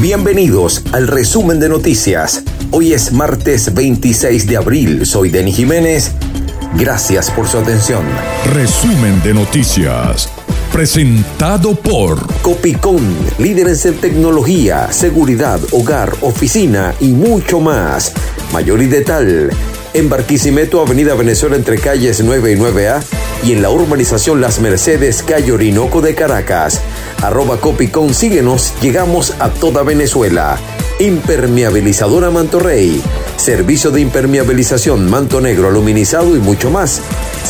Bienvenidos al resumen de noticias. Hoy es martes 26 de abril. Soy Denis Jiménez. Gracias por su atención. Resumen de noticias. Presentado por Copicón, líderes en tecnología, seguridad, hogar, oficina y mucho más. Mayor y de tal. En Barquisimeto, Avenida Venezuela entre calles 9 y 9A y en la urbanización Las Mercedes, calle Orinoco de Caracas. Arroba Copicón, síguenos, llegamos a toda Venezuela. Impermeabilizadora Mantorrey. Servicio de impermeabilización, manto negro, aluminizado y mucho más.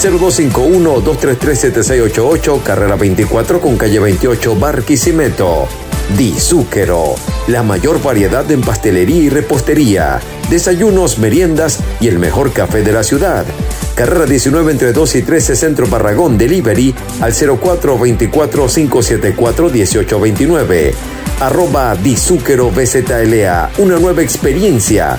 0251-233-7688, carrera 24 con calle 28, Barquisimeto. Di Zúquero, la mayor variedad en pastelería y repostería, desayunos, meriendas y el mejor café de la ciudad. Carrera 19 entre 2 y 13 Centro Barragón Delivery al 0424-574-1829. Arroba Dizúquero BZLA. Una nueva experiencia.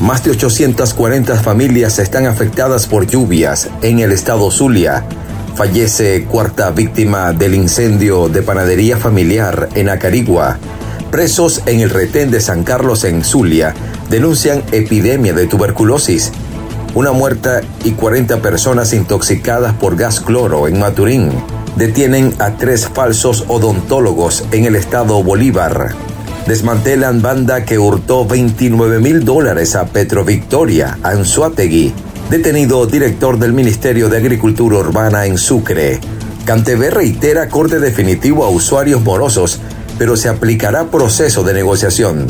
Más de 840 familias están afectadas por lluvias en el estado Zulia. Fallece cuarta víctima del incendio de panadería familiar en Acarigua. Presos en el retén de San Carlos en Zulia denuncian epidemia de tuberculosis. Una muerta y 40 personas intoxicadas por gas cloro en Maturín. Detienen a tres falsos odontólogos en el estado Bolívar desmantelan banda que hurtó 29 mil dólares a Petrovictoria, Anzuategui, detenido director del Ministerio de Agricultura Urbana en Sucre. Cantebé reitera corte definitivo a usuarios morosos, pero se aplicará proceso de negociación.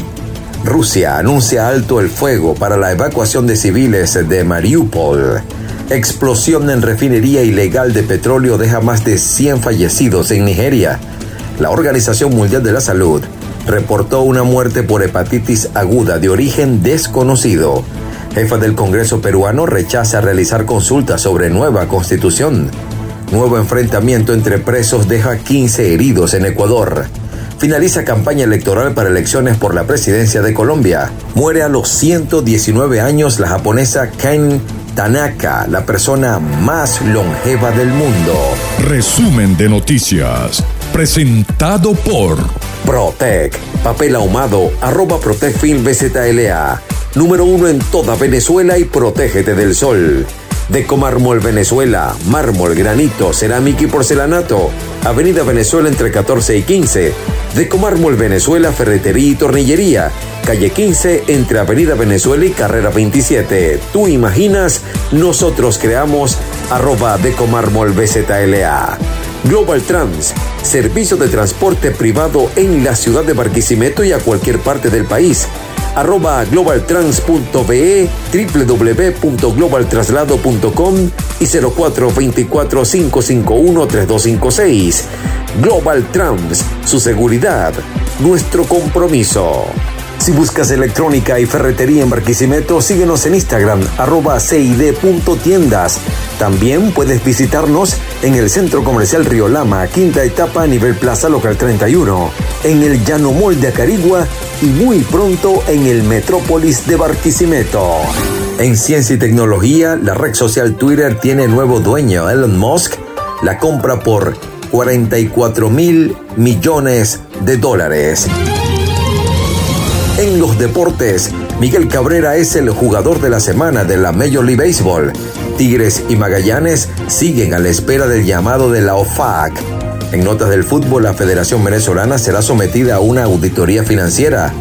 Rusia anuncia alto el fuego para la evacuación de civiles de Mariupol. Explosión en refinería ilegal de petróleo deja más de 100 fallecidos en Nigeria. La Organización Mundial de la Salud reportó una muerte por hepatitis aguda de origen desconocido. Jefa del Congreso peruano rechaza realizar consultas sobre nueva constitución. Nuevo enfrentamiento entre presos deja 15 heridos en Ecuador. Finaliza campaña electoral para elecciones por la presidencia de Colombia. Muere a los 119 años la japonesa Ken Tanaka, la persona más longeva del mundo. Resumen de noticias. Presentado por Protec, papel ahumado, arroba Protecfilm BZLA. Número uno en toda Venezuela y protégete del sol. Decomármol Venezuela, mármol, granito, cerámica y porcelanato. Avenida Venezuela entre 14 y 15. Decomármol Venezuela, ferretería y tornillería. Calle 15 entre Avenida Venezuela y Carrera 27. Tú imaginas, nosotros creamos arroba Decomármol BZLA. Global Trans, servicio de transporte privado en la ciudad de Barquisimeto y a cualquier parte del país. Arroba globaltrans.be, www.globaltraslado.com y 0424-551-3256. Global Trans, su seguridad, nuestro compromiso. Si buscas electrónica y ferretería en Barquisimeto, síguenos en Instagram, arroba cid.tiendas. También puedes visitarnos en el Centro Comercial Río Lama, quinta etapa, nivel Plaza Local 31, en el Llano Mall de Acarigua y muy pronto en el Metrópolis de Barquisimeto. En ciencia y tecnología, la red social Twitter tiene nuevo dueño, Elon Musk, la compra por 44 mil millones de dólares. En los deportes, Miguel Cabrera es el jugador de la semana de la Major League Baseball. Tigres y Magallanes siguen a la espera del llamado de la OFAC. En notas del fútbol, la Federación Venezolana será sometida a una auditoría financiera.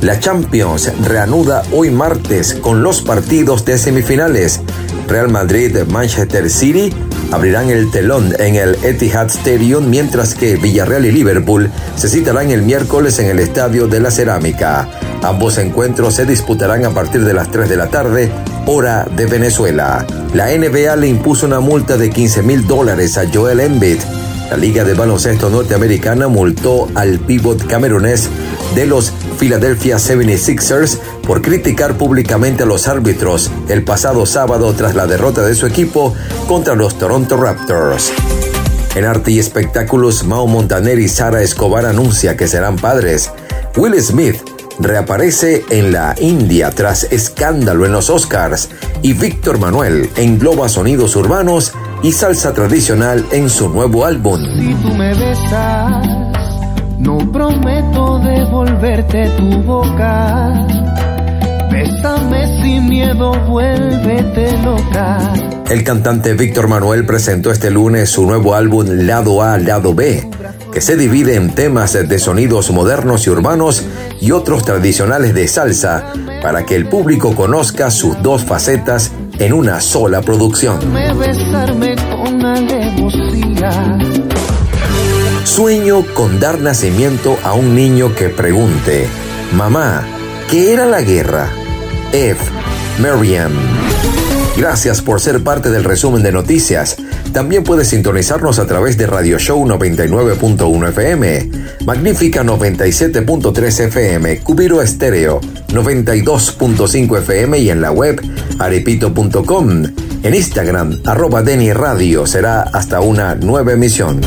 La Champions reanuda hoy martes con los partidos de semifinales. Real Madrid, Manchester City abrirán el telón en el Etihad Stadium, mientras que Villarreal y Liverpool se citarán el miércoles en el Estadio de la Cerámica. Ambos encuentros se disputarán a partir de las 3 de la tarde, hora de Venezuela. La NBA le impuso una multa de 15 mil dólares a Joel Embiid La Liga de Baloncesto Norteamericana multó al pívot camerunés de los Philadelphia 76ers por criticar públicamente a los árbitros el pasado sábado tras la derrota de su equipo contra los Toronto Raptors. En arte y espectáculos, Mao Montaner y Sara Escobar anuncia que serán padres. Will Smith reaparece en la India tras escándalo en los Oscars y Víctor Manuel engloba sonidos urbanos y salsa tradicional en su nuevo álbum. Si tú me besas, no prometo devolverte tu boca. Bésame sin miedo, vuélvete loca. El cantante Víctor Manuel presentó este lunes su nuevo álbum Lado A, Lado B, que se divide en temas de sonidos modernos y urbanos y otros tradicionales de salsa para que el público conozca sus dos facetas en una sola producción. Sueño con dar nacimiento a un niño que pregunte, mamá, ¿qué era la guerra? F. Mariam. Gracias por ser parte del resumen de noticias. También puedes sintonizarnos a través de Radio Show 99.1 FM, Magnífica 97.3 FM, Cubiro Estéreo 92.5 FM y en la web arepito.com. En Instagram, arroba Deni Radio. Será hasta una nueva emisión.